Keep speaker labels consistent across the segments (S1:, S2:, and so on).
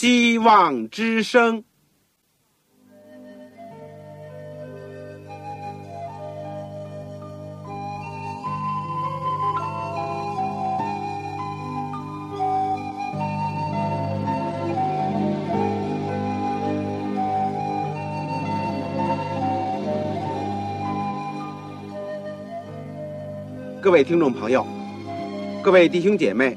S1: 希望之声。各位听众朋友，各位弟兄姐妹，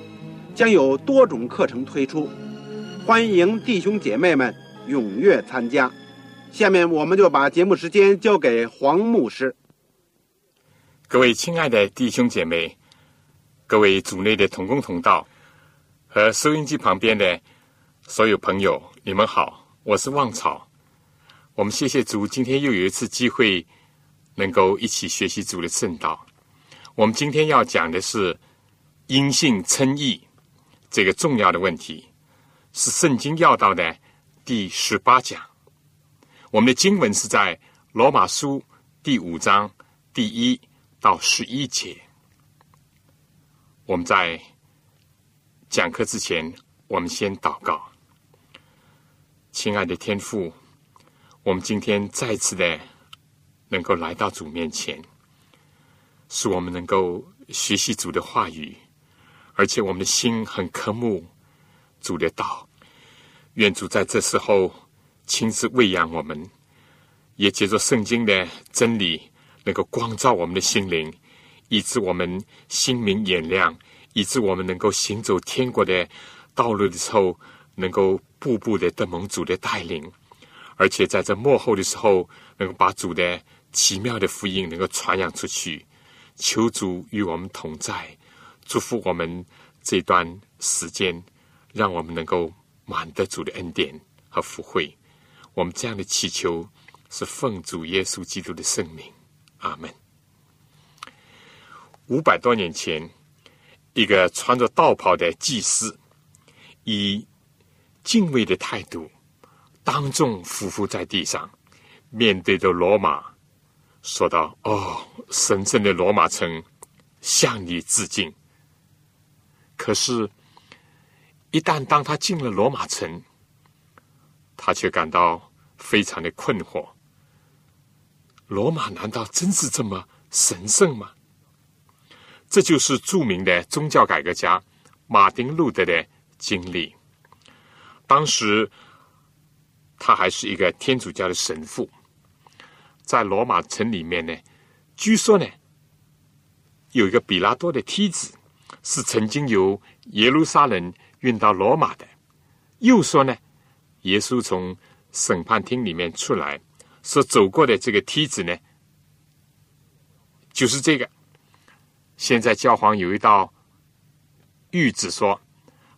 S1: 将有多种课程推出，欢迎弟兄姐妹们踊跃参加。下面我们就把节目时间交给黄牧师。
S2: 各位亲爱的弟兄姐妹，各位组内的同工同道和收音机旁边的所有朋友，你们好，我是旺草。我们谢谢主，今天又有一次机会能够一起学习主的圣道。我们今天要讲的是因信称义这个重要的问题，是圣经要道的第十八讲。我们的经文是在罗马书第五章第一到十一节。我们在讲课之前，我们先祷告。亲爱的天父，我们今天再次的能够来到主面前。使我们能够学习主的话语，而且我们的心很渴慕主的道。愿主在这时候亲自喂养我们，也借着圣经的真理，能够光照我们的心灵，以致我们心明眼亮，以致我们能够行走天国的道路的时候，能够步步的得蒙主的带领，而且在这幕后的时候，能够把主的奇妙的福音能够传扬出去。求主与我们同在，祝福我们这段时间，让我们能够满得主的恩典和福惠。我们这样的祈求是奉主耶稣基督的圣名，阿门。五百多年前，一个穿着道袍的祭司，以敬畏的态度，当众匍匐在地上，面对着罗马。说道：“哦，神圣的罗马城，向你致敬。可是，一旦当他进了罗马城，他却感到非常的困惑。罗马难道真是这么神圣吗？这就是著名的宗教改革家马丁路德的经历。当时，他还是一个天主教的神父。”在罗马城里面呢，据说呢，有一个比拉多的梯子是曾经由耶路撒冷运到罗马的。又说呢，耶稣从审判厅里面出来所走过的这个梯子呢，就是这个。现在教皇有一道谕旨说，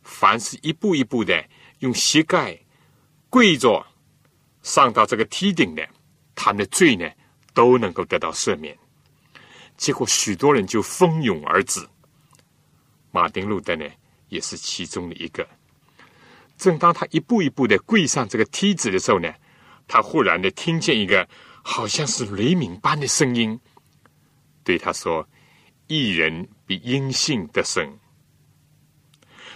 S2: 凡是一步一步的用膝盖跪着上到这个梯顶的。他的罪呢都能够得到赦免，结果许多人就蜂拥而至。马丁路德呢也是其中的一个。正当他一步一步的跪上这个梯子的时候呢，他忽然的听见一个好像是雷鸣般的声音，对他说：“一人比阴性的生。”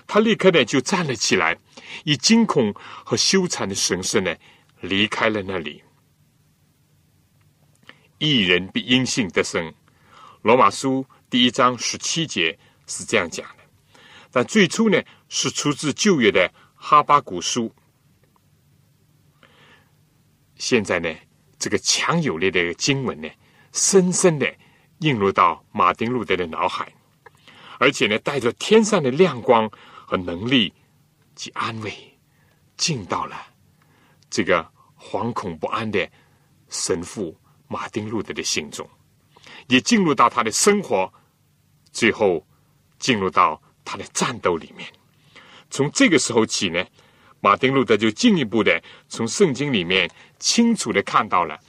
S2: 他立刻呢就站了起来，以惊恐和羞惭的神色呢离开了那里。一人比阴性得生，罗马书第一章十七节是这样讲的。但最初呢，是出自旧约的哈巴古书。现在呢，这个强有力的经文呢，深深的映入到马丁路德的脑海，而且呢，带着天上的亮光和能力及安慰，进到了这个惶恐不安的神父。马丁路德的心中，也进入到他的生活，最后进入到他的战斗里面。从这个时候起呢，马丁路德就进一步的从圣经里面清楚的看到了，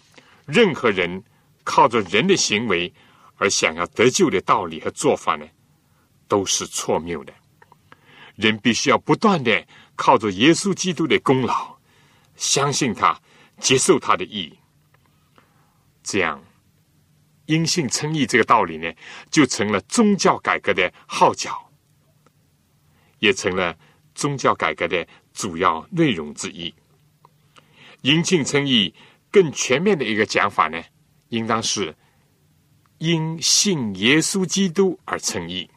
S2: 任何人靠着人的行为而想要得救的道理和做法呢，都是错谬的。人必须要不断的靠着耶稣基督的功劳，相信他，接受他的义，这样因信称义这个道理呢，就成了宗教改革的号角，也成了宗教改革的主要内容之一。因信称义更全面的一个讲法呢，应当是因信耶稣基督而称义。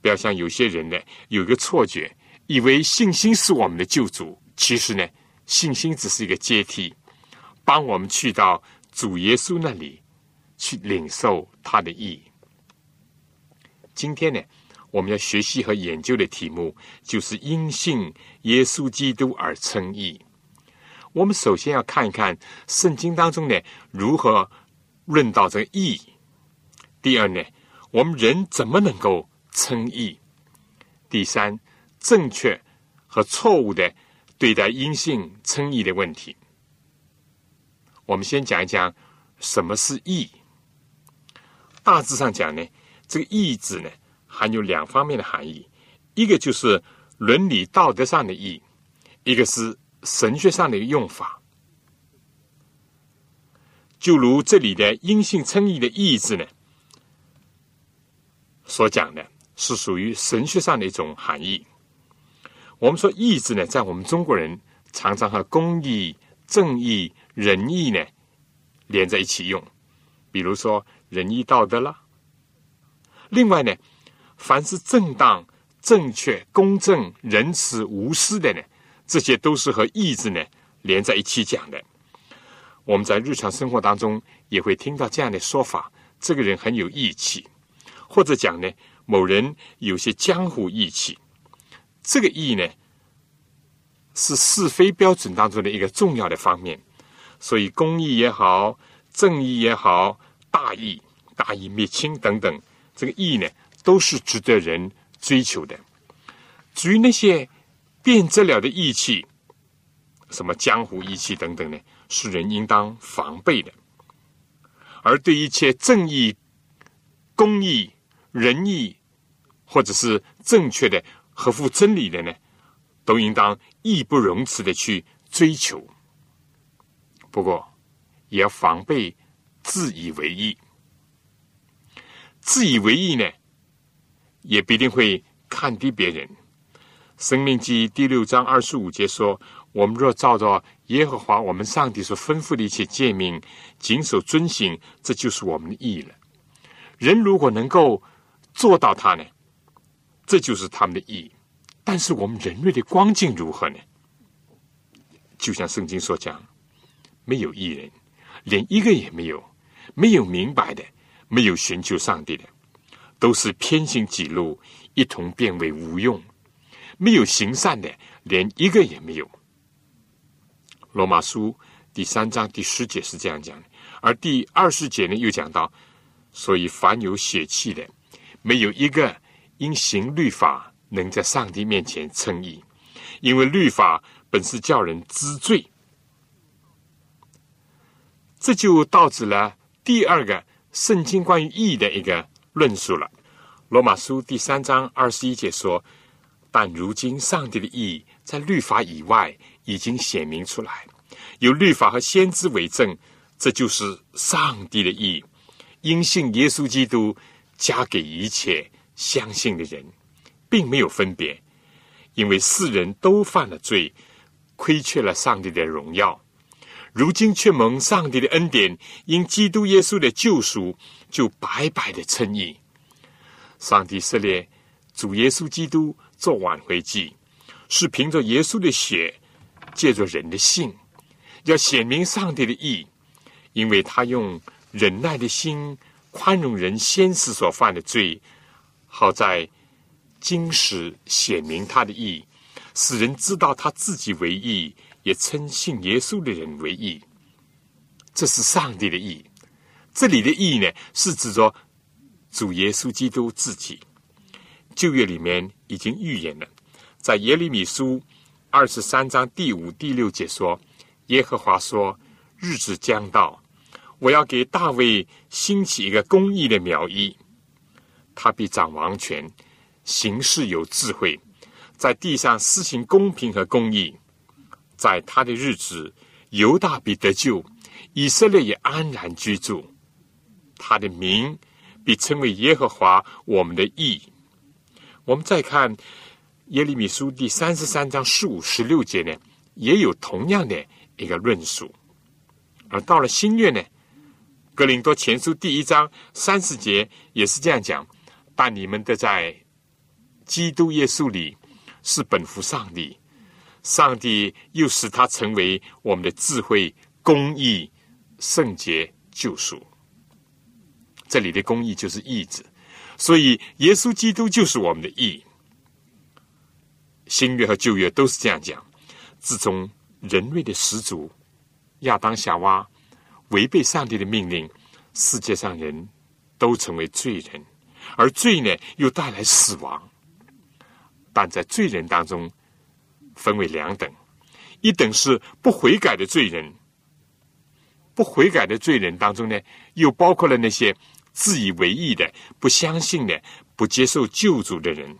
S2: 不要像有些人呢，有一个错觉，以为信心是我们的救主。其实呢，信心只是一个阶梯，帮我们去到主耶稣那里去领受他的意。今天呢，我们要学习和研究的题目就是因信耶稣基督而称义。我们首先要看一看圣经当中呢如何论到这个义。第二呢，我们人怎么能够？称义。第三，正确和错误的对待因信称义的问题。我们先讲一讲什么是义。大致上讲呢，这个义字呢，含有两方面的含义：一个就是伦理道德上的义，一个是神学上的用法。就如这里的阴性称义的义字呢，所讲的。是属于神学上的一种含义。我们说义字呢，在我们中国人常常和公义、正义、仁义呢连在一起用。比如说仁义道德了。另外呢，凡是正当、正确、公正、仁慈、无私的呢，这些都是和义字呢连在一起讲的。我们在日常生活当中也会听到这样的说法：这个人很有义气，或者讲呢。某人有些江湖义气，这个义呢，是是非标准当中的一个重要的方面。所以，公义也好，正义也好，大义、大义灭亲等等，这个义呢，都是值得人追求的。至于那些变质了的义气，什么江湖义气等等呢，是人应当防备的。而对一切正义、公义。仁义，或者是正确的、合乎真理的呢，都应当义不容辞的去追求。不过，也要防备自以为意。自以为意呢，也必定会看低别人。生命记第六章二十五节说：“我们若照着耶和华我们上帝所吩咐的一切诫命，谨守遵行，这就是我们的义了。”人如果能够。做到他呢，这就是他们的意义。但是我们人类的光景如何呢？就像圣经所讲，没有一人，连一个也没有；没有明白的，没有寻求上帝的，都是偏行己路，一同变为无用；没有行善的，连一个也没有。罗马书第三章第十节是这样讲的，而第二十节呢又讲到，所以凡有血气的。没有一个因行律法能在上帝面前称义，因为律法本是叫人知罪。这就导致了第二个圣经关于义的一个论述了。罗马书第三章二十一节说：“但如今上帝的义在律法以外已经显明出来，有律法和先知为证，这就是上帝的义，因信耶稣基督。”加给一切相信的人，并没有分别，因为世人都犯了罪，亏缺了上帝的荣耀。如今却蒙上帝的恩典，因基督耶稣的救赎，就白白的称义。上帝设立主耶稣基督做挽回祭，是凭着耶稣的血，借着人的信，要显明上帝的义，因为他用忍耐的心。宽容人先世所犯的罪，好在今时显明他的义，使人知道他自己为义，也称信耶稣的人为义。这是上帝的义。这里的义呢，是指着主耶稣基督自己。旧约里面已经预言了，在耶利米书二十三章第五、第六节说：“耶和华说，日子将到，我要给大卫兴起一个公义的苗裔，他必掌王权，行事有智慧，在地上施行公平和公义。在他的日子，犹大必得救，以色列也安然居住。他的名必称为耶和华我们的义。”我们再看。耶利米书第三十三章十五、十六节呢，也有同样的一个论述。而到了新月呢，格林多前书第一章三十节也是这样讲：但你们的在基督耶稣里是本乎上帝，上帝又使他成为我们的智慧、公义、圣洁、救赎。这里的公义就是义字，所以耶稣基督就是我们的义。新约和旧约都是这样讲。自从人类的始祖亚当夏娃违背上帝的命令，世界上人都成为罪人，而罪呢又带来死亡。但在罪人当中分为两等：一等是不悔改的罪人，不悔改的罪人当中呢，又包括了那些自以为意的、不相信的、不接受救主的人。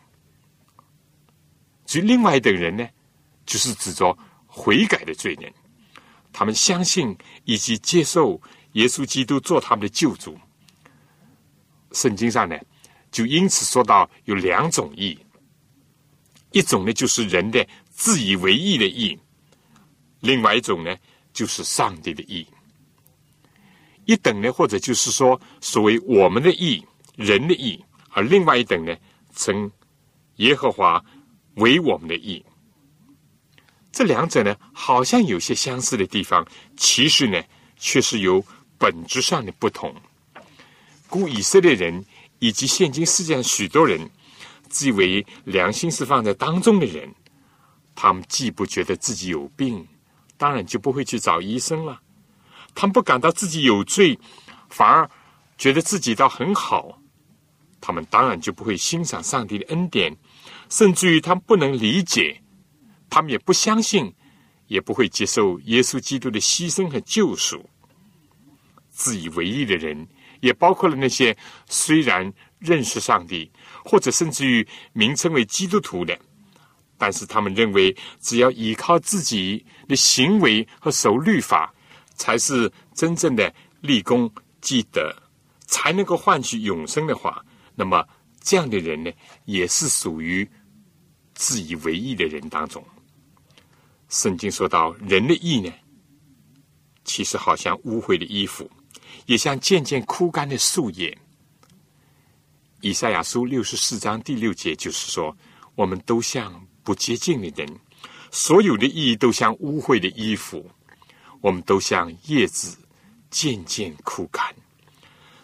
S2: 至于另外一等人呢，就是指着悔改的罪人，他们相信以及接受耶稣基督做他们的救主。圣经上呢，就因此说到有两种义，一种呢就是人的自以为义的义，另外一种呢就是上帝的义。一等呢，或者就是说所谓我们的义，人的义，而另外一等呢，称耶和华。为我们的义，这两者呢，好像有些相似的地方，其实呢，却是有本质上的不同。故以色列人以及现今世界上许多人，自以为良心是放在当中的人，他们既不觉得自己有病，当然就不会去找医生了；他们不感到自己有罪，反而觉得自己倒很好，他们当然就不会欣赏上帝的恩典。甚至于他们不能理解，他们也不相信，也不会接受耶稣基督的牺牲和救赎。自以为意的人，也包括了那些虽然认识上帝，或者甚至于名称为基督徒的，但是他们认为只要依靠自己的行为和守律法，才是真正的立功积德，才能够换取永生的话，那么这样的人呢，也是属于。自以为意的人当中，圣经说到人的意呢，其实好像污秽的衣服，也像渐渐枯干的树叶。以赛亚书六十四章第六节就是说，我们都像不洁净的人，所有的意义都像污秽的衣服，我们都像叶子渐渐枯干。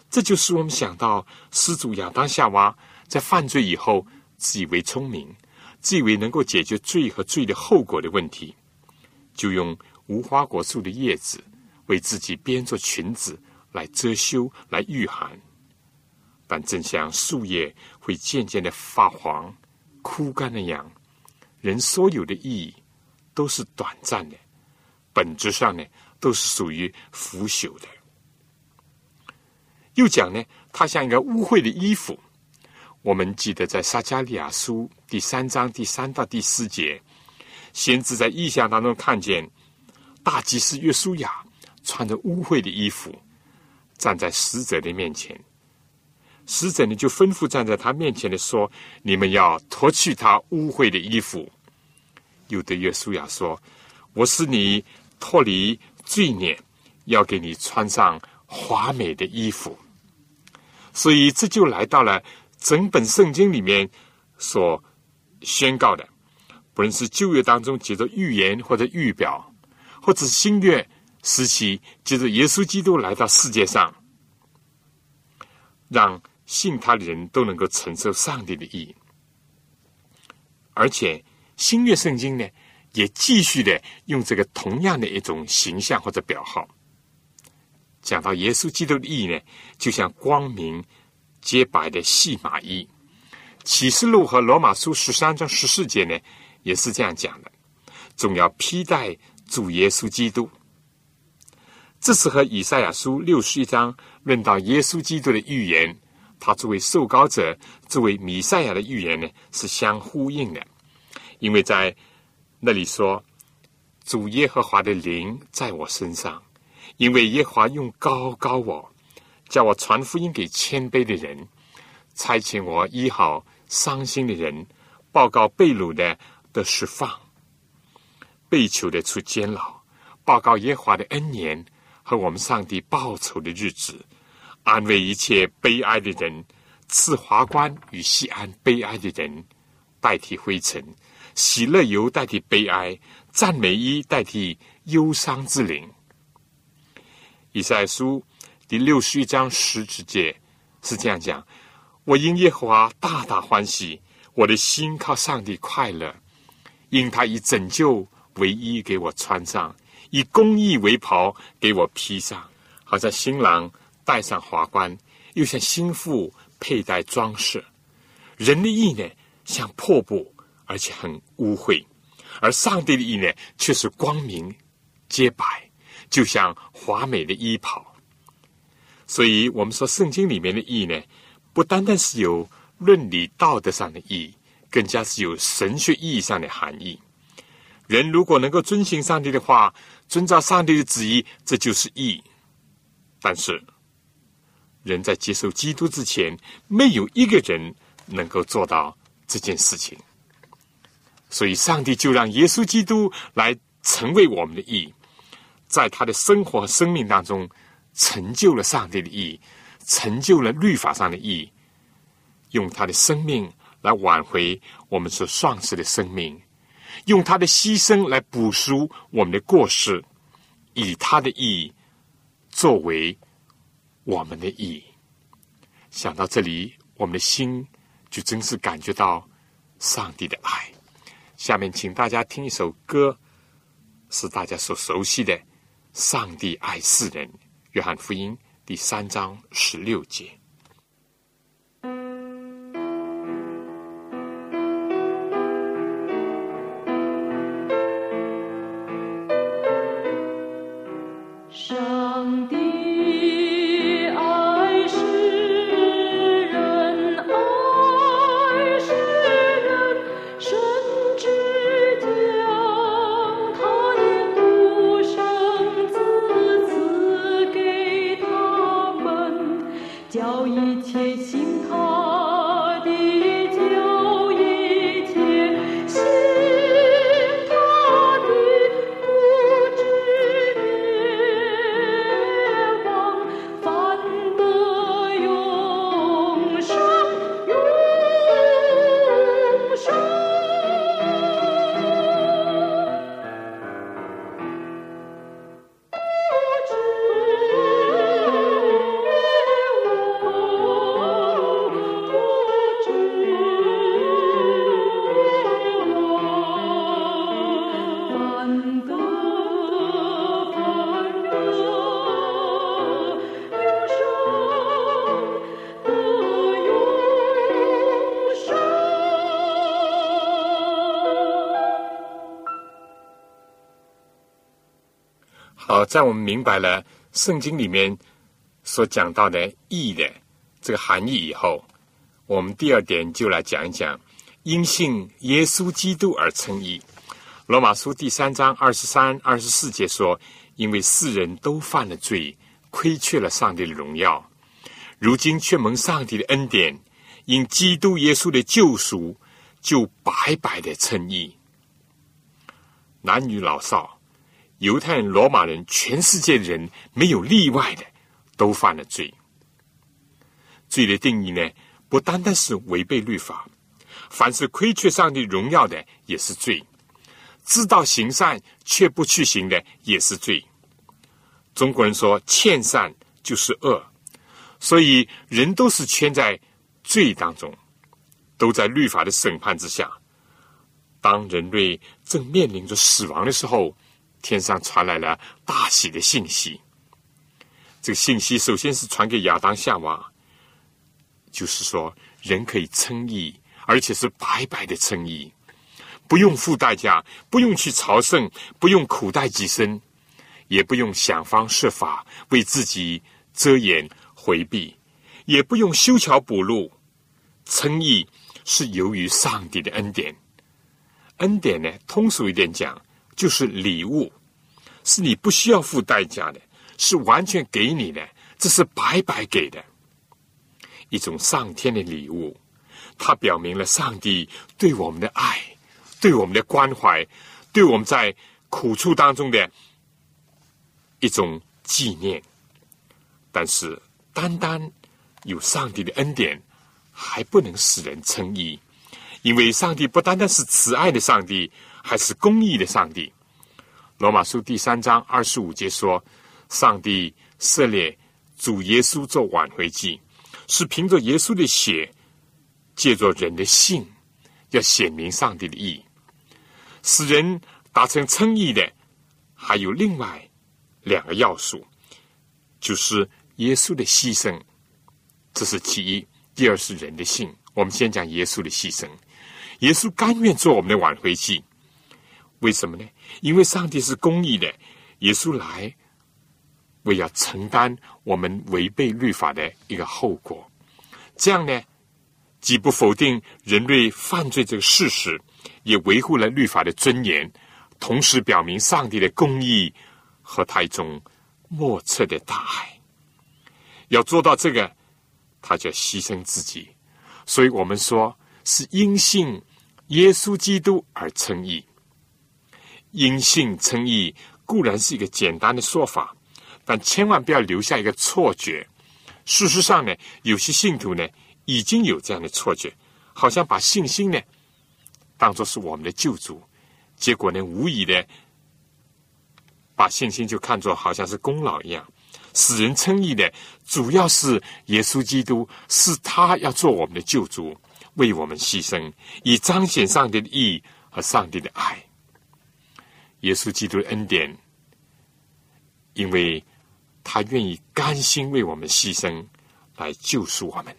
S2: 这就是我们想到始祖亚当夏娃在犯罪以后，自以为聪明。自以为能够解决罪和罪的后果的问题，就用无花果树的叶子为自己编做裙子来遮羞、来御寒。但正像树叶会渐渐的发黄、枯干那样，人所有的意义都是短暂的，本质上呢都是属于腐朽的。又讲呢，它像一个污秽的衣服。我们记得在撒加利亚书第三章第三到第四节，先知在异象当中看见大祭司约书亚穿着污秽的衣服站在使者的面前，使者呢就吩咐站在他面前的说：“你们要脱去他污秽的衣服。”有的耶稣亚说：“我是你脱离罪孽，要给你穿上华美的衣服。”所以这就来到了。整本圣经里面所宣告的，不论是旧约当中接着预言或者预表，或者新约时期接着耶稣基督来到世界上，让信他的人都能够承受上帝的意。而且新约圣经呢，也继续的用这个同样的一种形象或者表号，讲到耶稣基督的意呢，就像光明。洁白的细麻衣，启示录和罗马书十三章十四节呢，也是这样讲的。总要披戴主耶稣基督。这是和以赛亚书六十一章论到耶稣基督的预言，他作为受膏者、作为弥赛亚的预言呢，是相呼应的。因为在那里说：“主耶和华的灵在我身上，因为耶和华用高高我，叫我传福音给谦卑的人，差遣我医好伤心的人，报告被掳的的释放，被囚的出监牢，报告耶和华的恩年。”和我们上帝报仇的日子，安慰一切悲哀的人，赐华冠与西安悲哀的人，代替灰尘；喜乐油代替悲哀，赞美衣代替忧伤之灵。以赛书第六十一章十节是这样讲：我因耶和华大大欢喜，我的心靠上帝快乐，因他以拯救为衣给我穿上。以公义为袍给我披上，好像新郎戴上华冠，又像新妇佩戴装饰。人的意呢，像破布，而且很污秽；而上帝的意呢，却是光明洁白，就像华美的衣袍。所以，我们说圣经里面的意呢，不单单是有伦理道德上的意，更加是有神学意义上的含义。人如果能够遵循上帝的话，遵照上帝的旨意，这就是义。但是，人在接受基督之前，没有一个人能够做到这件事情。所以，上帝就让耶稣基督来成为我们的义，在他的生活和生命当中，成就了上帝的义，成就了律法上的义，用他的生命来挽回我们所丧失的生命。用他的牺牲来补赎我们的过失，以他的义作为我们的义。想到这里，我们的心就真是感觉到上帝的爱。下面，请大家听一首歌，是大家所熟悉的《上帝爱世人》，约翰福音第三章十六节。在我们明白了圣经里面所讲到的义的这个含义以后，我们第二点就来讲一讲因信耶稣基督而称义。罗马书第三章二十三、二十四节说：“因为世人都犯了罪，亏缺了上帝的荣耀，如今却蒙上帝的恩典，因基督耶稣的救赎，就白白的称义。男女老少。”犹太人、罗马人，全世界人没有例外的，都犯了罪。罪的定义呢，不单单是违背律法，凡是亏缺上帝荣耀的也是罪；知道行善却不去行的也是罪。中国人说“欠善就是恶”，所以人都是圈在罪当中，都在律法的审判之下。当人类正面临着死亡的时候，天上传来了大喜的信息。这个信息首先是传给亚当夏娃，就是说人可以称义，而且是白白的称义，不用付代价，不用去朝圣，不用苦待己身，也不用想方设法为自己遮掩回避，也不用修桥补路。称义是由于上帝的恩典。恩典呢，通俗一点讲，就是礼物，是你不需要付代价的，是完全给你的，这是白白给的一种上天的礼物。它表明了上帝对我们的爱，对我们的关怀，对我们在苦处当中的一种纪念。但是，单单有上帝的恩典，还不能使人称义。因为上帝不单单是慈爱的上帝，还是公义的上帝。罗马书第三章二十五节说：“上帝设立主耶稣做挽回祭，是凭着耶稣的血，借着人的信，要显明上帝的义，使人达成称义的。还有另外两个要素，就是耶稣的牺牲，这是其一；第二是人的信。我们先讲耶稣的牺牲。”耶稣甘愿做我们的挽回祭，为什么呢？因为上帝是公义的，耶稣来为要承担我们违背律法的一个后果。这样呢，既不否定人类犯罪这个事实，也维护了律法的尊严，同时表明上帝的公义和他一种莫测的大爱。要做到这个，他就要牺牲自己。所以我们说是因信。耶稣基督而称义，因信称义固然是一个简单的说法，但千万不要留下一个错觉。事实上呢，有些信徒呢已经有这样的错觉，好像把信心呢当做是我们的救主，结果呢无疑的把信心就看作好像是功劳一样。使人称义的主要是耶稣基督，是他要做我们的救主。为我们牺牲，以彰显上帝的义和上帝的爱。耶稣基督的恩典，因为他愿意甘心为我们牺牲，来救赎我们。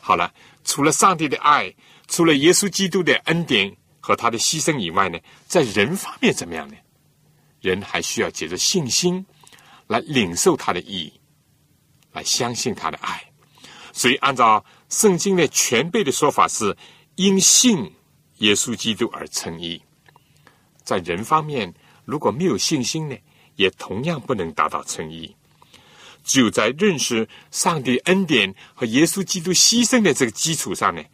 S2: 好了，除了上帝的爱，除了耶稣基督的恩典和他的牺牲以外呢，在人方面怎么样呢？人还需要借着信心来领受他的意义，来相信他的爱。所以，按照。圣经的全备的说法是因信耶稣基督而称义，在人方面如果没有信心呢，也同样不能达到称义。只有在认识上帝恩典和耶稣基督牺牲的这个基础上呢，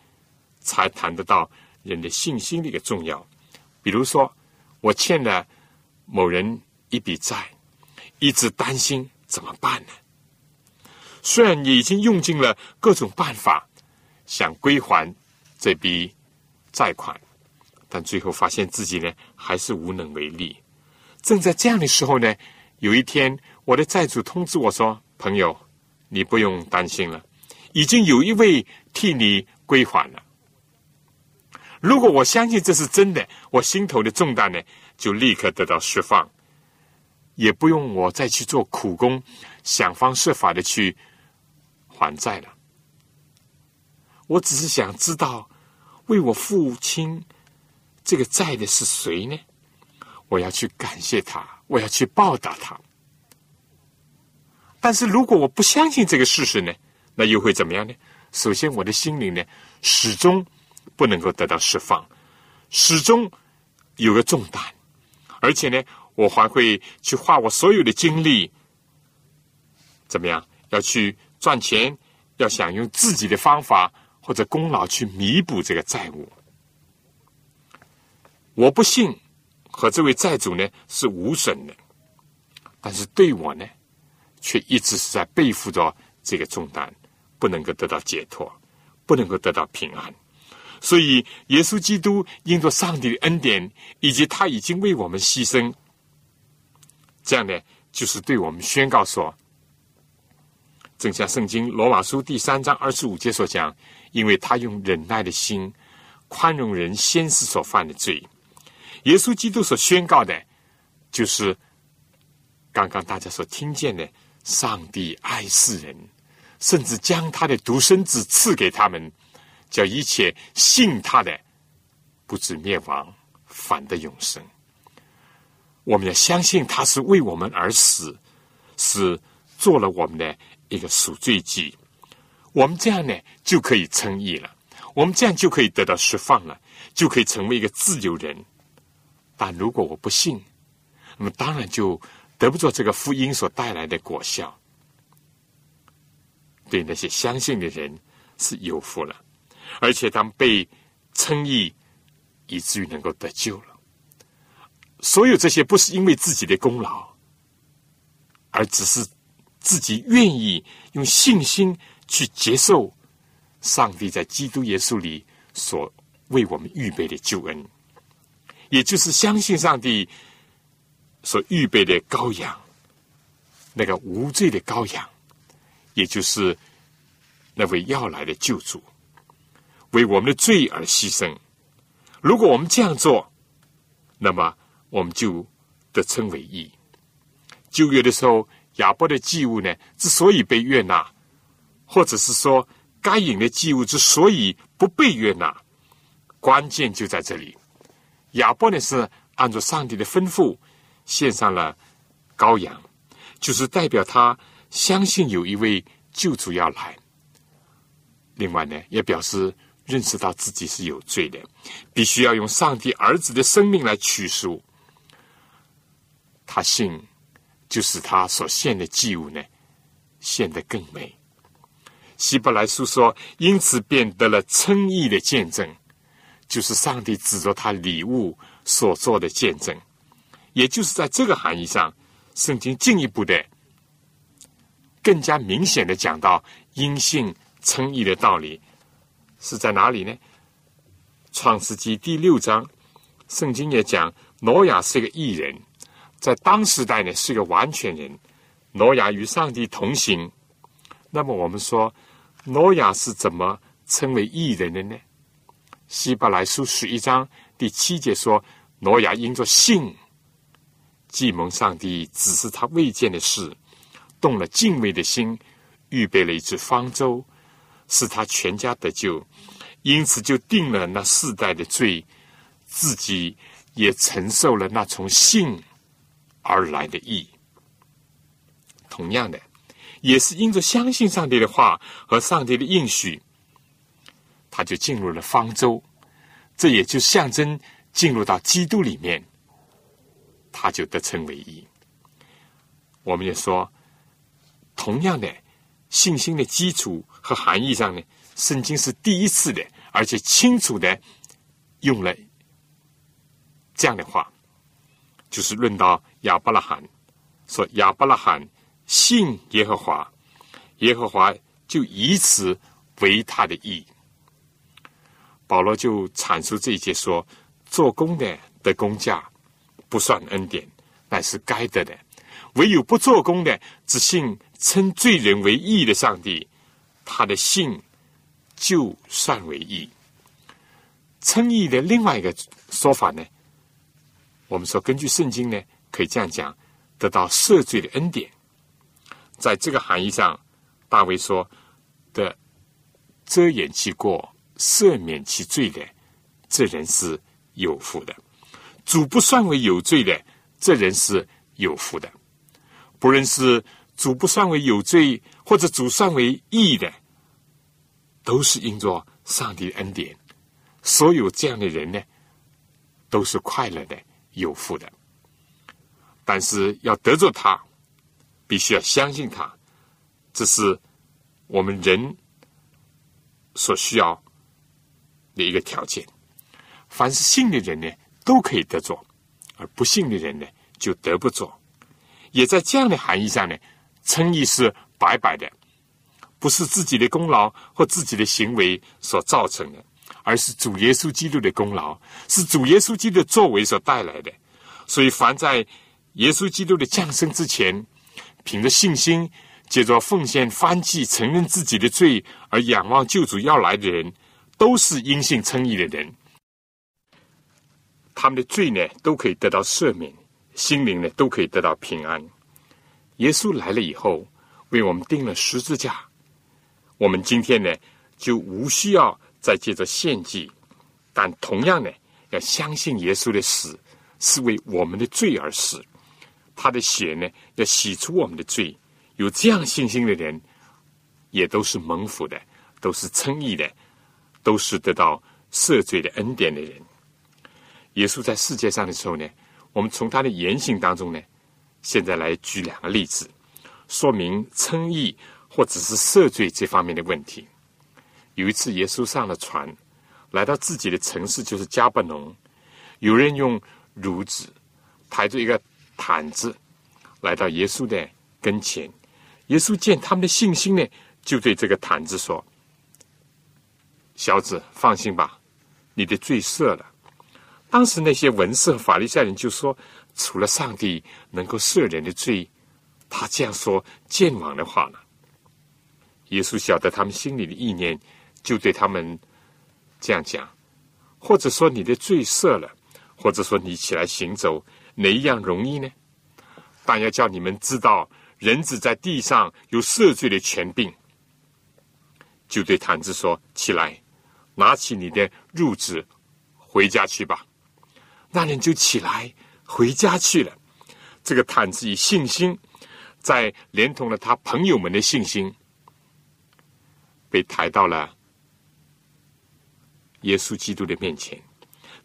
S2: 才谈得到人的信心的一个重要。比如说，我欠了某人一笔债，一直担心怎么办呢？虽然你已经用尽了各种办法想归还这笔债款，但最后发现自己呢还是无能为力。正在这样的时候呢，有一天我的债主通知我说：“朋友，你不用担心了，已经有一位替你归还了。”如果我相信这是真的，我心头的重担呢就立刻得到释放，也不用我再去做苦工，想方设法的去。还债了，我只是想知道，为我父亲这个债的是谁呢？我要去感谢他，我要去报答他。但是如果我不相信这个事实呢，那又会怎么样呢？首先，我的心灵呢，始终不能够得到释放，始终有个重担，而且呢，我还会去花我所有的精力，怎么样？要去。赚钱要想用自己的方法或者功劳去弥补这个债务，我不信和这位债主呢是无损的，但是对我呢，却一直是在背负着这个重担，不能够得到解脱，不能够得到平安。所以，耶稣基督因着上帝的恩典，以及他已经为我们牺牲，这样呢，就是对我们宣告说。正像圣经罗马书第三章二十五节所讲，因为他用忍耐的心宽容人先世所犯的罪。耶稣基督所宣告的，就是刚刚大家所听见的：上帝爱世人，甚至将他的独生子赐给他们，叫一切信他的不至灭亡，反得永生。我们要相信他是为我们而死，是做了我们的一个赎罪祭。我们这样呢，就可以称义了。我们这样就可以得到释放了，就可以成为一个自由人。但如果我不信，那么当然就得不着这个福音所带来的果效。对那些相信的人是有福了，而且他们被称义，以至于能够得救了。所有这些不是因为自己的功劳，而只是自己愿意用信心去接受上帝在基督耶稣里所为我们预备的救恩，也就是相信上帝所预备的羔羊，那个无罪的羔羊。也就是那位要来的救主，为我们的罪而牺牲。如果我们这样做，那么我们就得称为义。旧约的时候，亚伯的祭物呢，之所以被悦纳，或者是说该隐的祭物之所以不被悦纳，关键就在这里。亚伯呢是按照上帝的吩咐献上了羔羊，就是代表他。相信有一位救主要来，另外呢，也表示认识到自己是有罪的，必须要用上帝儿子的生命来取赎。他信，就使他所献的祭物呢，献得更美。希伯来书说，因此便得了称义的见证，就是上帝指着他礼物所做的见证，也就是在这个含义上，圣经进一步的。更加明显的讲到因信称义的道理是在哪里呢？创世纪第六章，圣经也讲挪亚是个异人，在当时代呢是个完全人。挪亚与上帝同行。那么我们说，挪亚是怎么称为异人的呢？希伯来书十一章第七节说，挪亚因着信，既蒙上帝指示他未见的事。动了敬畏的心，预备了一只方舟，使他全家得救，因此就定了那世代的罪，自己也承受了那从信而来的义。同样的，也是因着相信上帝的话和上帝的应许，他就进入了方舟，这也就象征进入到基督里面，他就得称为义。我们也说。同样的信心的基础和含义上呢，圣经是第一次的，而且清楚的用了这样的话，就是论到亚伯拉罕，说亚伯拉罕信耶和华，耶和华就以此为他的义。保罗就阐述这一节说，做工的的工价不算恩典，乃是该得的。唯有不做工的，只信称罪人为义的上帝，他的信就算为义。称义的另外一个说法呢，我们说根据圣经呢，可以这样讲：得到赦罪的恩典。在这个含义上，大卫说的遮掩其过、赦免其罪的，这人是有福的；主不算为有罪的，这人是有福的。不论是主不算为有罪，或者主算为义的，都是因着上帝恩典。所有这样的人呢，都是快乐的、有福的。但是要得着他，必须要相信他，这是我们人所需要的一个条件。凡是信的人呢，都可以得着；而不信的人呢，就得不着。也在这样的含义上呢，称义是白白的，不是自己的功劳或自己的行为所造成的，而是主耶稣基督的功劳，是主耶稣基督的作为所带来的。所以，凡在耶稣基督的降生之前，凭着信心，借着奉献翻祭，承认自己的罪而仰望救主要来的人，都是因信称义的人，他们的罪呢，都可以得到赦免。心灵呢都可以得到平安。耶稣来了以后，为我们钉了十字架。我们今天呢就无需要再借着献祭，但同样呢要相信耶稣的死是为我们的罪而死，他的血呢要洗出我们的罪。有这样信心的人，也都是蒙福的，都是称义的，都是得到赦罪的恩典的人。耶稣在世界上的时候呢，我们从他的言行当中呢，现在来举两个例子，说明称义或者是赦罪这方面的问题。有一次，耶稣上了船，来到自己的城市，就是加布农。有人用褥子抬着一个毯子来到耶稣的跟前。耶稣见他们的信心呢，就对这个毯子说：“小子，放心吧，你的罪赦了。”当时那些文士和法利赛人就说：“除了上帝能够赦人的罪，他这样说健忘的话呢？”耶稣晓得他们心里的意念。就对他们这样讲，或者说你的罪赦了，或者说你起来行走，哪一样容易呢？但要叫你们知道，人子在地上有赦罪的权柄。就对毯子说：“起来，拿起你的褥子，回家去吧。”那人就起来回家去了。这个毯子以信心，在连同了他朋友们的信心，被抬到了。耶稣基督的面前，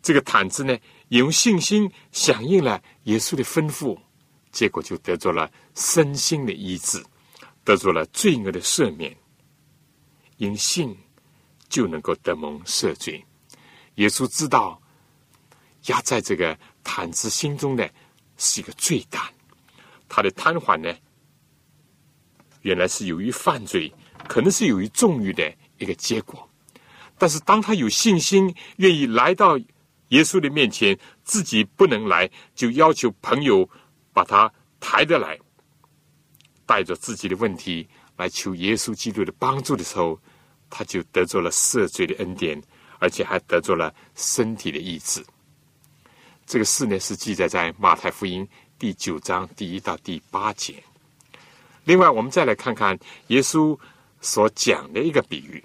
S2: 这个毯子呢，也用信心响应了耶稣的吩咐，结果就得着了身心的医治，得着了罪恶的赦免。因信就能够得蒙赦罪。耶稣知道压在这个毯子心中的是一个罪感，他的瘫痪呢，原来是由于犯罪，可能是由于纵欲的一个结果。但是，当他有信心，愿意来到耶稣的面前，自己不能来，就要求朋友把他抬得来，带着自己的问题来求耶稣基督的帮助的时候，他就得着了赦罪的恩典，而且还得着了身体的意志。这个事呢，是记载在马太福音第九章第一到第八节。另外，我们再来看看耶稣所讲的一个比喻。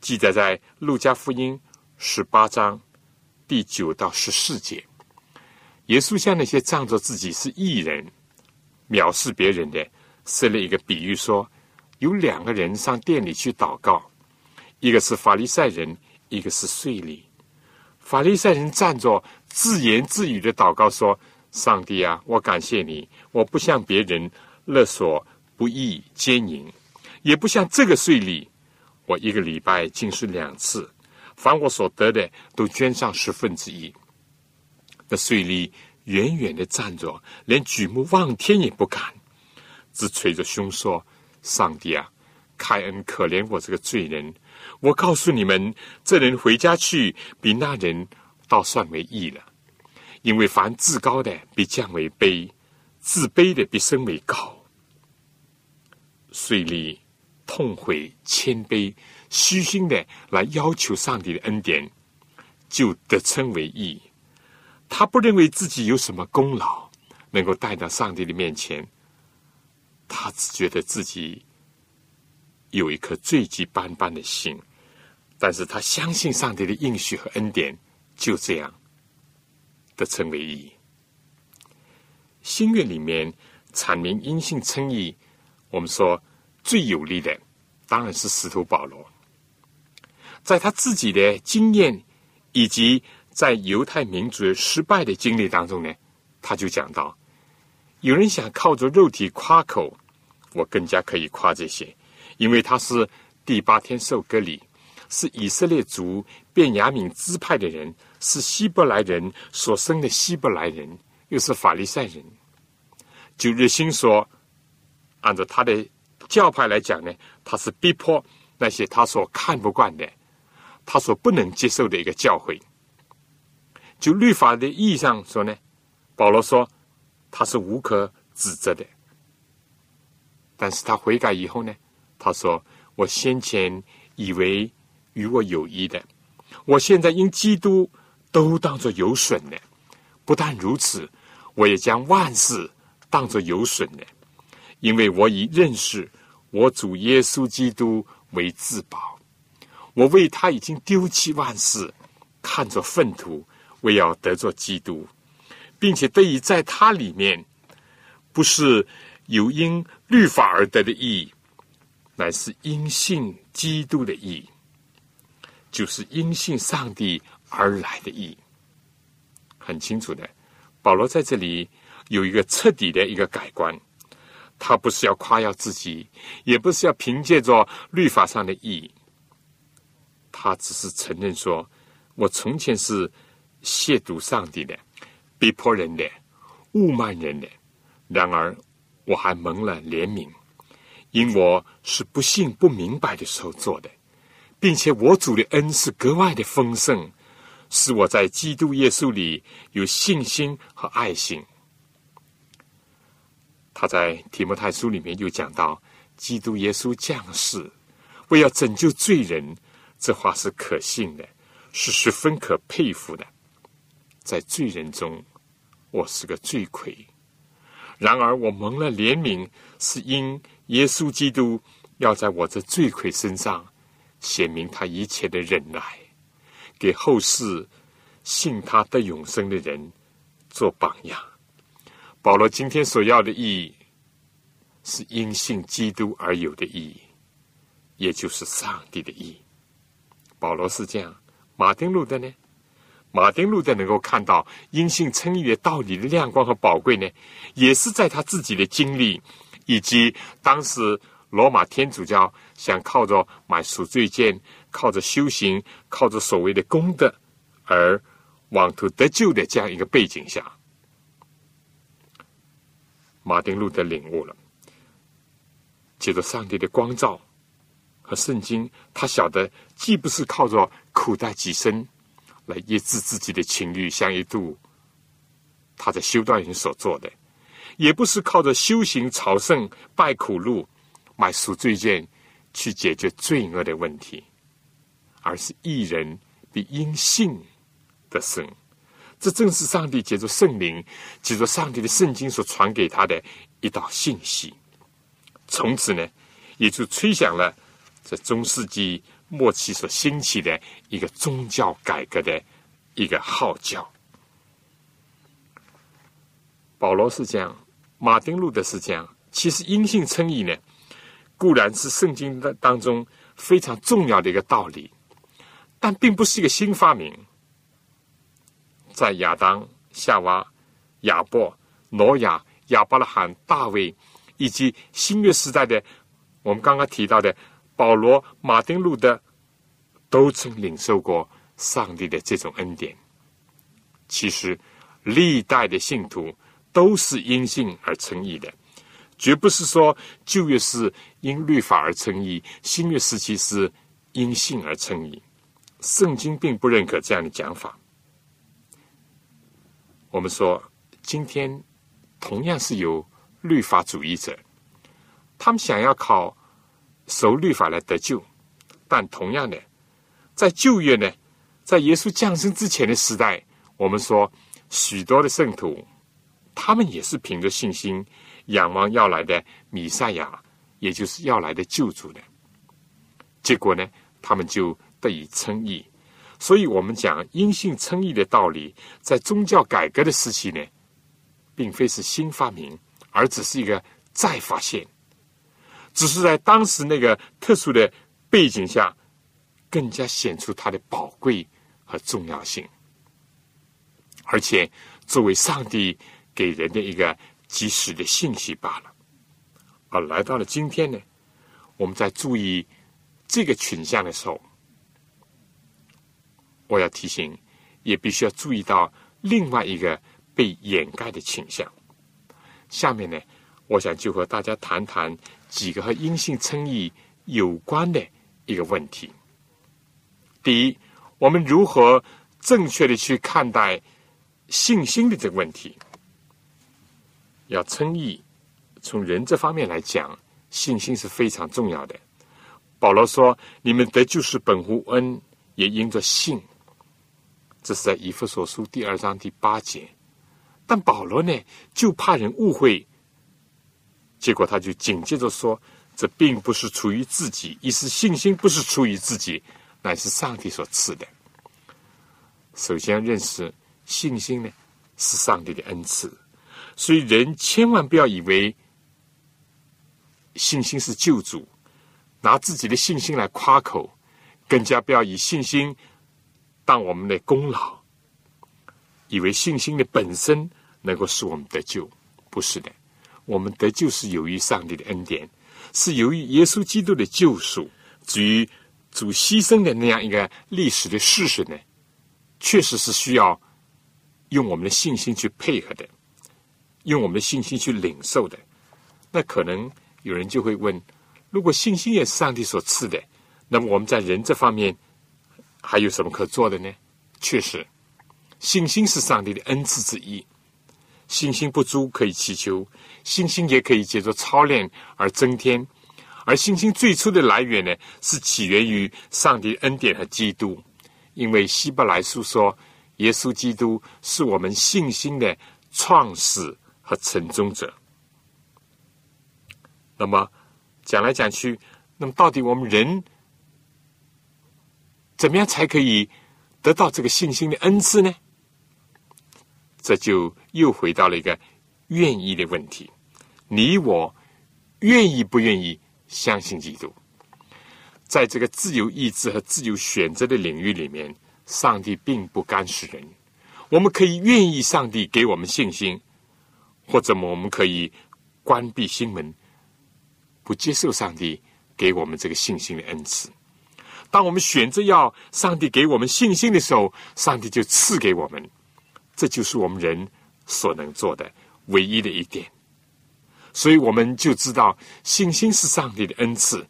S2: 记载在路加福音十八章第九到十四节，耶稣向那些仗着自己是异人、藐视别人的，设了一个比喻，说有两个人上店里去祷告，一个是法利赛人，一个是税吏。法利赛人站着自言自语的祷告说：“上帝啊，我感谢你，我不像别人勒索、不义、奸淫，也不像这个税吏。”我一个礼拜进食两次，凡我所得的都捐上十分之一。那税吏远远的站着，连举目望天也不敢，只捶着胸说：“上帝啊，开恩可怜我这个罪人！我告诉你们，这人回家去，比那人倒算为义了。因为凡自高的，必降为卑；自卑的，必升为高。”税吏。痛悔、谦卑、虚心的来要求上帝的恩典，就得称为义。他不认为自己有什么功劳能够带到上帝的面前，他只觉得自己有一颗罪迹斑斑的心。但是他相信上帝的应许和恩典，就这样得称为义。新月里面阐明阴性称义，我们说。最有力的当然是使徒保罗，在他自己的经验以及在犹太民族失败的经历当中呢，他就讲到：有人想靠着肉体夸口，我更加可以夸这些，因为他是第八天受割礼，是以色列族便雅悯支派的人，是希伯来人所生的希伯来人，又是法利赛人，就日心说，按照他的。教派来讲呢，他是逼迫那些他所看不惯的、他所不能接受的一个教诲。就律法的意义上说呢，保罗说他是无可指责的。但是他悔改以后呢，他说：“我先前以为与我有益的，我现在因基督都当作有损的。不但如此，我也将万事当作有损的，因为我已认识。”我主耶稣基督为至宝，我为他已经丢弃万事，看作粪土，为要得作基督，并且得以在他里面，不是有因律法而得的义，乃是因信基督的义，就是因信上帝而来的义。很清楚的，保罗在这里有一个彻底的一个改观，他不是要夸耀自己，也不是要凭借着律法上的义，他只是承认说。我从前是亵渎上帝的、逼迫人的、侮慢人的，然而我还蒙了怜悯，因我是不信、不明白的时候做的，并且我主的恩是格外的丰盛，使我在基督耶稣里有信心和爱心。他在提摩太书里面又讲到，基督耶稣降世为要拯救罪人，这话是可信的。是十分可佩服的，在罪人中，我是个罪魁；然而我蒙了怜悯，是因耶稣基督要在我这罪魁身上显明他一切的忍耐，给后世信他得永生的人做榜样。保罗今天所要的意义，是因信基督而有的意义，也就是上帝的意义。保罗是这样。马丁路德呢？马丁路德能够看到因信称义的道理的亮光和宝贵呢，也是在他自己的经历，以及当时罗马天主教想靠着买赎罪券、靠着修行、靠着所谓的功德而妄图得救的这样一个背景下，马丁路德领悟了，借着上帝的光照。和圣经，他晓得既不是靠着苦待己身来抑制自己的情欲，像一度他在修道院所做的，也不是靠着修行朝圣、拜苦路、买赎罪券去解决罪恶的问题，而是一人比因信的生。这正是上帝借着圣灵、借着上帝的圣经所传给他的一道信息。从此呢，也就吹响了。在中世纪末期所兴起的一个宗教改革的一个号角，保罗是这样，马丁路德是这样。其实阴性称义呢，固然是圣经的当中非常重要的一个道理，但并不是一个新发明。在亚当、夏娃、亚伯、挪亚、亚伯拉罕、大卫以及新约时代的我们刚刚提到的。保罗、马丁路德都曾领受过上帝的这种恩典。其实，历代的信徒都是因信而称义的，绝不是说旧约是因律法而称义，新约时期是因信而称义。圣经并不认可这样的讲法。我们说，今天同样是有律法主义者，他们想要考。守律法来得救，但同样的，在旧约呢，在耶稣降生之前的时代，我们说许多的圣徒，他们也是凭着信心仰望要来的弥赛亚，也就是要来的救主的。结果呢，他们就得以称义。所以，我们讲因信称义的道理，在宗教改革的时期呢，并非是新发明，而只是一个再发现。只是在当时那个特殊的背景下，更加显出它的宝贵和重要性，而且作为上帝给人的一个及时的信息罢了。而来到了今天呢，我们在注意这个群像的时候，我要提醒，也必须要注意到另外一个被掩盖的倾向。下面呢，我想就和大家谈谈。几个和阴性称义有关的一个问题。第一，我们如何正确的去看待信心的这个问题？要称义，从人这方面来讲，信心是非常重要的。保罗说：“你们得救是本乎恩，也因着信。”这是在以弗所书第二章第八节。但保罗呢，就怕人误会。结果他就紧接着说：“这并不是出于自己，意思信心不是出于自己，乃是上帝所赐的。”首先认识信心呢是上帝的恩赐，所以人千万不要以为信心是救主，拿自己的信心来夸口，更加不要以信心当我们的功劳，以为信心的本身能够使我们得救，不是的，我们得救是由于上帝的恩典，是由于耶稣基督的救赎。至于主牺牲的那样一个历史的事实呢？确实是需要用我们的信心去配合的，用我们的信心去领受的。那可能有人就会问：如果信心也是上帝所赐的，那么我们在人这方面还有什么可做的呢？确实，信心是上帝的恩赐之一。信心不足可以祈求，信心也可以借着操练而增添。而信心最初的来源呢，是起源于上帝恩典和基督。因为希伯来书说，耶稣基督是我们信心的创始和成终者。那么讲来讲去，那么到底我们人怎么样才可以得到这个信心的恩赐呢？这就又回到了一个愿意的问题：你我愿意不愿意相信基督？在这个自由意志和自由选择的领域里面，上帝并不干涉人。我们可以愿意上帝给我们信心，或者我们可以关闭心门，不接受上帝给我们这个信心的恩赐。当我们选择要上帝给我们信心的时候，上帝就赐给我们。这就是我们人所能做的唯一的一点。所以我们就知道，信心是上帝的恩赐。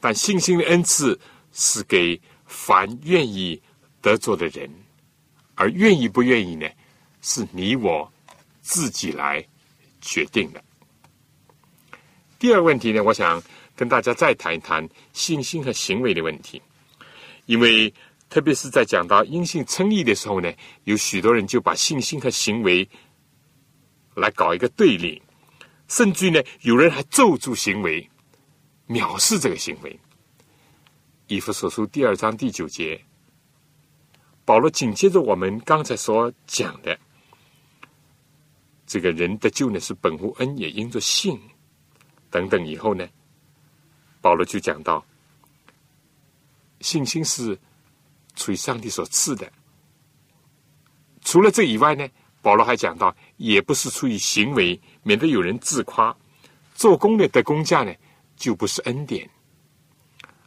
S2: 但信心的恩赐是给凡愿意得做的人，而愿意不愿意呢？是你我自己来决定的。第二个问题呢，我想跟大家再谈一谈信心和行为的问题，因为特别是在讲到因信称义的时候呢，有许多人就把信心和行为来搞一个对立，甚至呢，有人还咒住行为。藐视这个行为，《以弗所书》第二章第九节，保罗紧接着我们刚才所讲的，这个人的救呢是本乎恩，也因着信等等。以后呢，保罗就讲到，信心是出于上帝所赐的。除了这以外呢，保罗还讲到，也不是出于行为，免得有人自夸。做工的得工价呢？就不是恩典，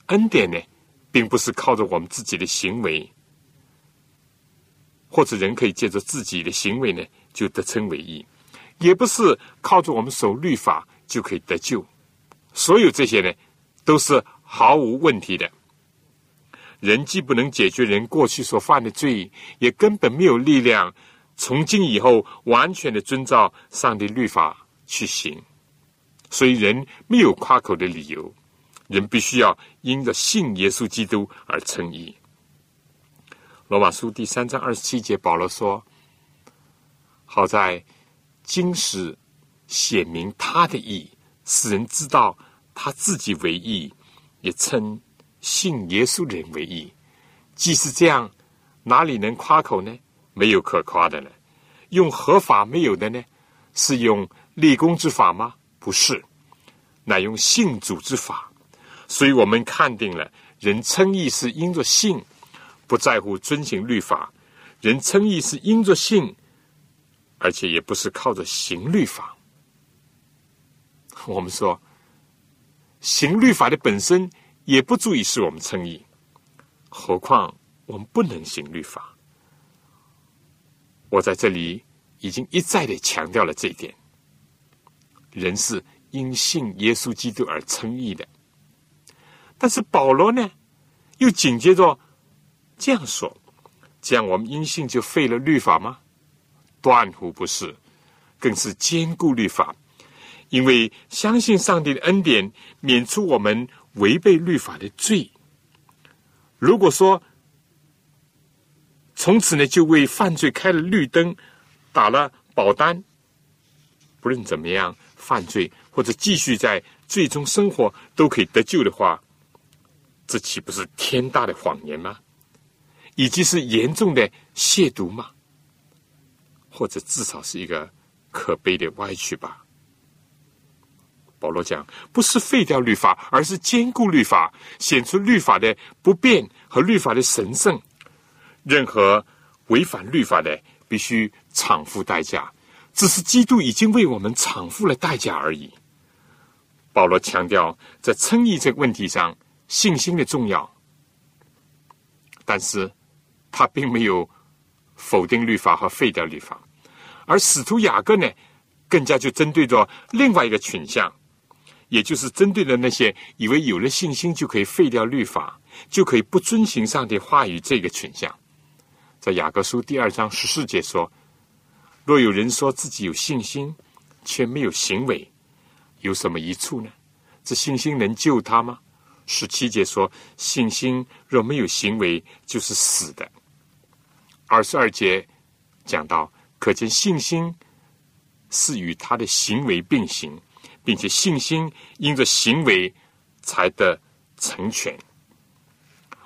S2: 恩典呢，并不是靠着我们自己的行为，或者人可以借着自己的行为呢就得称为义，也不是靠着我们守律法就可以得救。所有这些呢，都是毫无问题的。人既不能解决人过去所犯的罪，也根本没有力量从今以后完全的遵照上帝律法去行。所以人没有夸口的理由，人必须要因着信耶稣基督而称义。罗马书第三章二十七节，保罗说：“好在今时显明他的义，使人知道他自己为义，也称信耶稣人为义。既是这样，哪里能夸口呢？没有可夸的了。用合法没有的呢？是用立功之法吗？”不是，乃用信主之法，所以我们看定了人称义是因着信，不在乎遵行律法；人称义是因着信，而且也不是靠着行律法。我们说，行律法的本身也不足以使我们称义，何况我们不能行律法。我在这里已经一再的强调了这一点。人是因信耶稣基督而称义的，但是保罗呢，又紧接着这样说：这样我们因信就废了律法吗？断乎不是，更是坚固律法，因为相信上帝的恩典，免除我们违背律法的罪。如果说从此呢，就为犯罪开了绿灯，打了保单，不论怎么样。犯罪或者继续在最终生活都可以得救的话，这岂不是天大的谎言吗？以及是严重的亵渎吗？或者至少是一个可悲的歪曲吧？保罗讲，不是废掉律法，而是兼顾律法，显出律法的不变和律法的神圣。任何违反律法的，必须偿付代价。只是基督已经为我们偿付了代价而已。保罗强调，在称义这个问题上，信心的重要，但是他并没有否定律法和废掉律法。而使徒雅各呢，更加就针对着另外一个群像，也就是针对的那些以为有了信心就可以废掉律法，就可以不遵行上帝话语这个群像，在雅各书第二章十四节说。若有人说自己有信心，却没有行为，有什么益处呢？这信心能救他吗？十七节说，信心若没有行为，就是死的。二十二节讲到，可见信心是与他的行为并行，并且信心因着行为才得成全。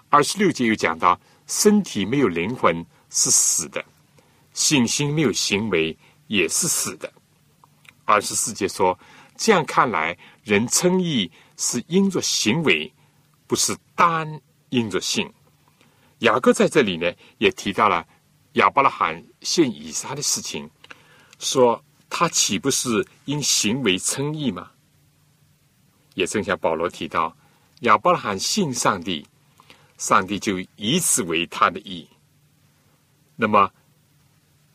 S2: 二十六节又讲到，身体没有灵魂是死的。信心没有行为也是死的。二十四节说，这样看来，人称义是因着行为，不是单因着信。雅各在这里呢，也提到了亚伯拉罕献以撒的事情，说他岂不是因行为称义吗？也正像保罗提到，亚伯拉罕信上帝，上帝就以此为他的义。那么。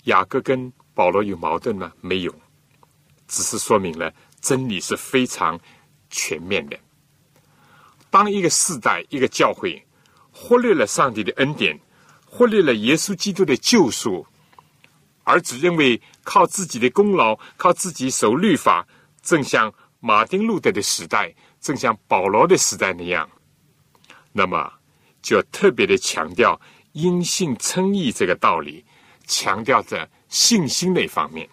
S2: 雅各跟保罗有矛盾吗？没有，只是说明了真理是非常全面的。当一个世代、一个教会忽略了上帝的恩典，忽略了耶稣基督的救赎，而只认为靠自己的功劳、靠自己守律法，正像马丁路德的时代、正像保罗的时代那样，那么就特别的强调因信称义这个道理。强调着信心那方面，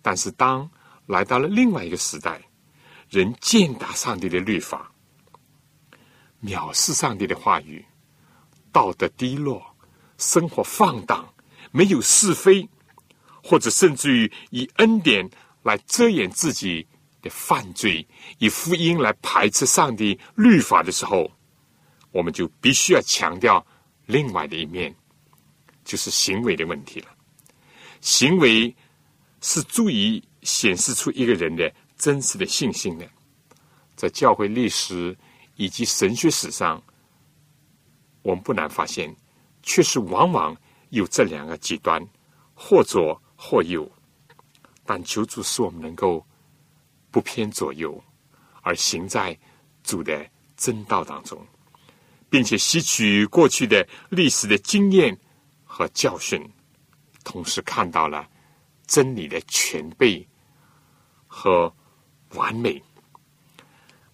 S2: 但是当来到了另外一个时代，人践踏上帝的律法，藐视上帝的话语，道德低落，生活放荡，没有是非，或者甚至于以恩典来遮掩自己的犯罪，以福音来排斥上帝律法的时候，我们就必须要强调另外的一面。就是行为的问题了。行为是足以显示出一个人的真实的信心的。在教会历史以及神学史上，我们不难发现，确实往往有这两个极端，或左或右。但求主使我们能够不偏左右，而行在主的真道当中，并且吸取过去的历史的经验。和教训，同时看到了真理的全备和完美。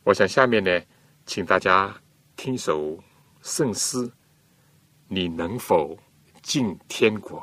S2: 我想下面呢，请大家听首圣诗：你能否进天国？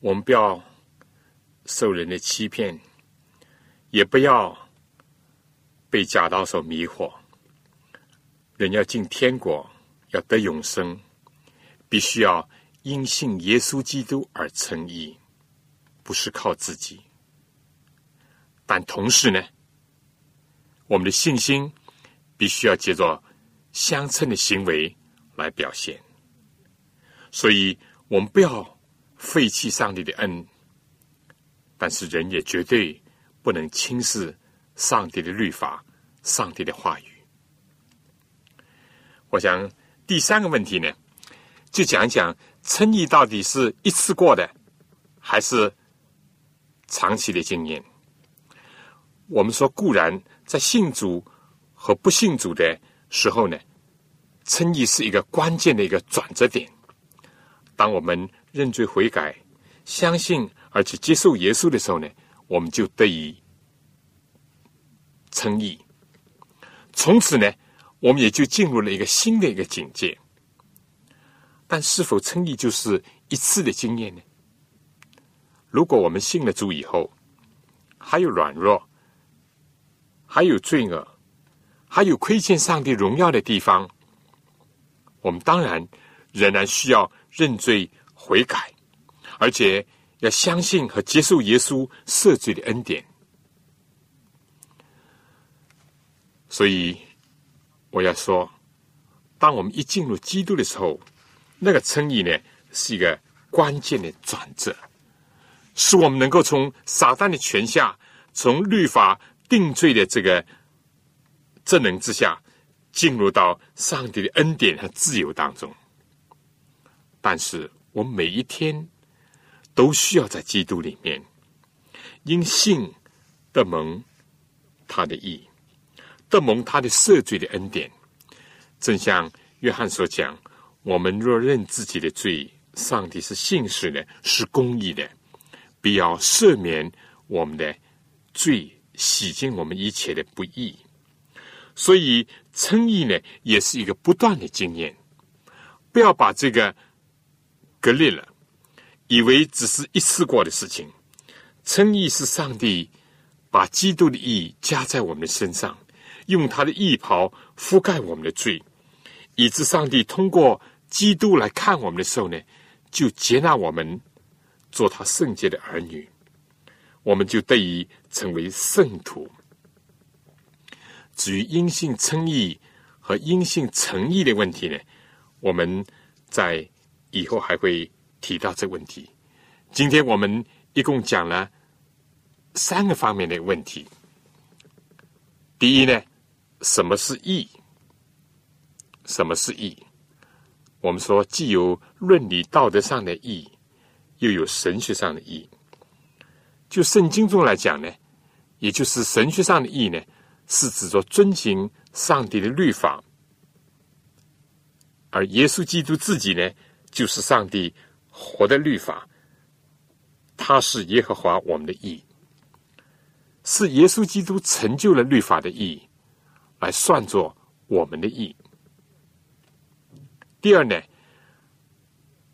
S2: 我们不要受人的欺骗，也不要被假道所迷惑。人要进天国，要得永生，必须要因信耶稣基督而称义，不是靠自己。但同时呢，我们的信心必须要借着相称的行为来表现。所以，我们不要废弃上帝的恩，但是人也绝对不能轻视上帝的律法、上帝的话语。我想第三个问题呢，就讲一讲称义到底是一次过的，还是长期的经验。我们说，固然在信主和不信主的时候呢，称义是一个关键的一个转折点。当我们认罪悔改、相信而且接受耶稣的时候呢，我们就得以称义。从此呢，我们也就进入了一个新的一个境界。但是否称义就是一次的经验呢？如果我们信了主以后，还有软弱。还有罪恶，还有亏欠上帝荣耀的地方，我们当然仍然需要认罪悔改，而且要相信和接受耶稣赦罪的恩典。所以我要说，当我们一进入基督的时候，那个称义呢，是一个关键的转折，使我们能够从撒旦的权下，从律法。定罪的这个正能之下，进入到上帝的恩典和自由当中。但是我每一天都需要在基督里面，因信的蒙他的意，的蒙他的赦罪的恩典。正像约翰所讲：“我们若认自己的罪，上帝是信实的，是公义的，必要赦免我们的罪。”洗净我们一切的不义，所以称义呢，也是一个不断的经验。不要把这个割裂了，以为只是一次过的事情。称义是上帝把基督的义加在我们的身上，用他的义袍覆盖我们的罪，以致上帝通过基督来看我们的时候呢，就接纳我们做他圣洁的儿女。我们就得以成为圣徒。至于阴性称义和阴性诚意的问题呢，我们在以后还会提到这问题。今天我们一共讲了三个方面的问题。第一呢，什么是义？什么是义？我们说，既有论理道德上的义，又有神学上的义。就圣经中来讲呢，也就是神学上的义呢，是指着遵行上帝的律法，而耶稣基督自己呢，就是上帝活的律法，他是耶和华我们的义，是耶稣基督成就了律法的义，来算作我们的义。第二呢，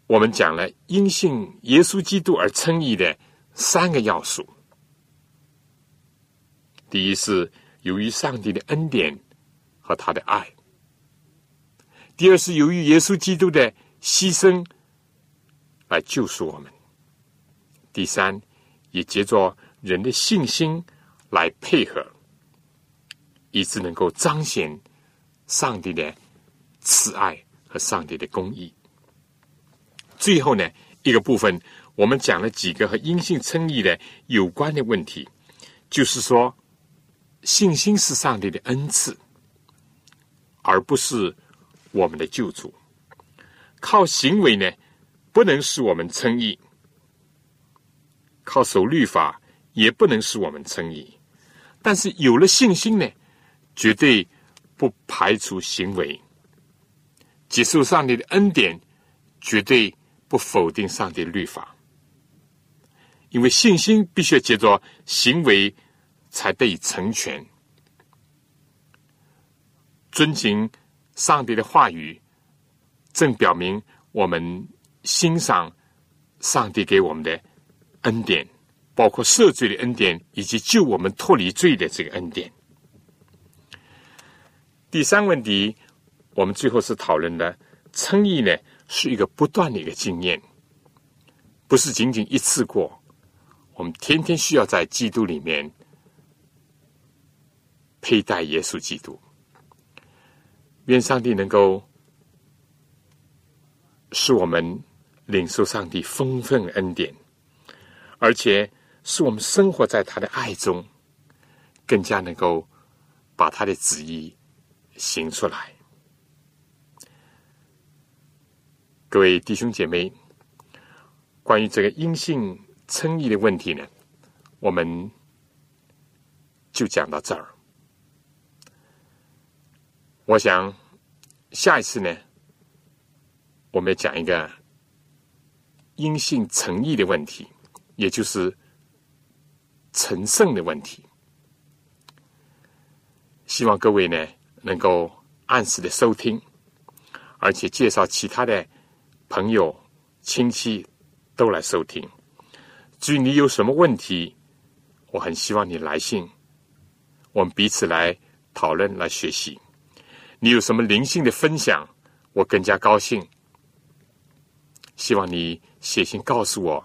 S2: 我们讲了因信耶稣基督而称义的。三个要素：第一是由于上帝的恩典和他的爱；第二是由于耶稣基督的牺牲来救赎我们；第三也借着人的信心来配合，以致能够彰显上帝的慈爱和上帝的公义。最后呢，一个部分。我们讲了几个和阴性称义的有关的问题，就是说，信心是上帝的恩赐，而不是我们的救主。靠行为呢，不能使我们称义；靠守律法也不能使我们称义。但是有了信心呢，绝对不排除行为。接受上帝的恩典，绝对不否定上帝的律法。因为信心必须要借着行为才得以成全，遵行上帝的话语正表明我们欣赏上帝给我们的恩典，包括赦罪的恩典，以及救我们脱离罪的这个恩典。第三问题，我们最后是讨论的称义呢，是一个不断的一个经验，不是仅仅一次过，我们天天需要在基督里面佩戴耶稣基督。愿上帝能够是我们领受上帝丰盛恩典，而且是我们生活在他的爱中，更加能够把他的旨意行出来。各位弟兄姐妹，关于这个阴性称义的问题呢，我们就讲到这儿。我想下一次呢，我们要讲一个阴性诚意的问题，也就是成圣的问题。希望各位呢能够按时的收听，而且介绍其他的朋友、亲戚都来收听。至于你有什么问题，我很希望你来信，我们彼此来讨论、来学习。你有什么灵性的分享，我更加高兴。希望你写信告诉我，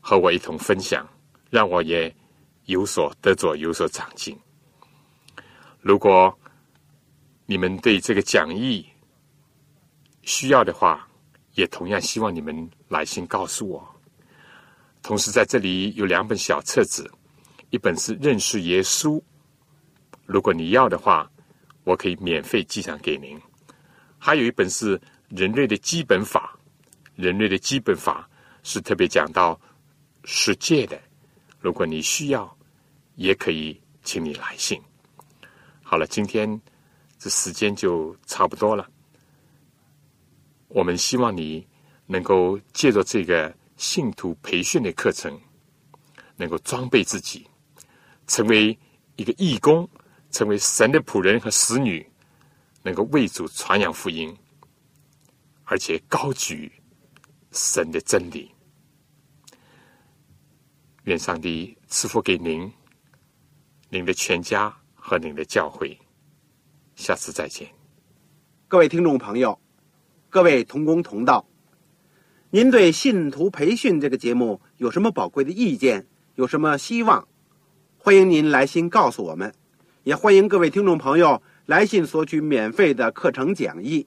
S2: 和我一同分享，让我也有所得着，有所长进。如果你们对这个讲义需要的话，也同样希望你们来信告诉我。同时，在这里有两本小册子，一本是认识耶稣，如果你要的话。我可以免费寄上给您。还有一本是《人类的基本法》，人类的基本法是特别讲到世界的。如果你需要，也可以请你来信。好了，今天这时间就差不多了。我们希望你能够借着这个信徒培训的课程，能够装备自己，成为一个义工。成为神的仆人和使女，能够为主传扬福音，而且高举神的真理。愿上帝赐福给您、您的全家和您的教会。下次再见，
S1: 各位听众朋友，各位同工同道，您对信徒培训这个节目有什么宝贵的意见？有什么希望？欢迎您来信告诉我们。也欢迎各位听众朋友来信索取免费的课程讲义。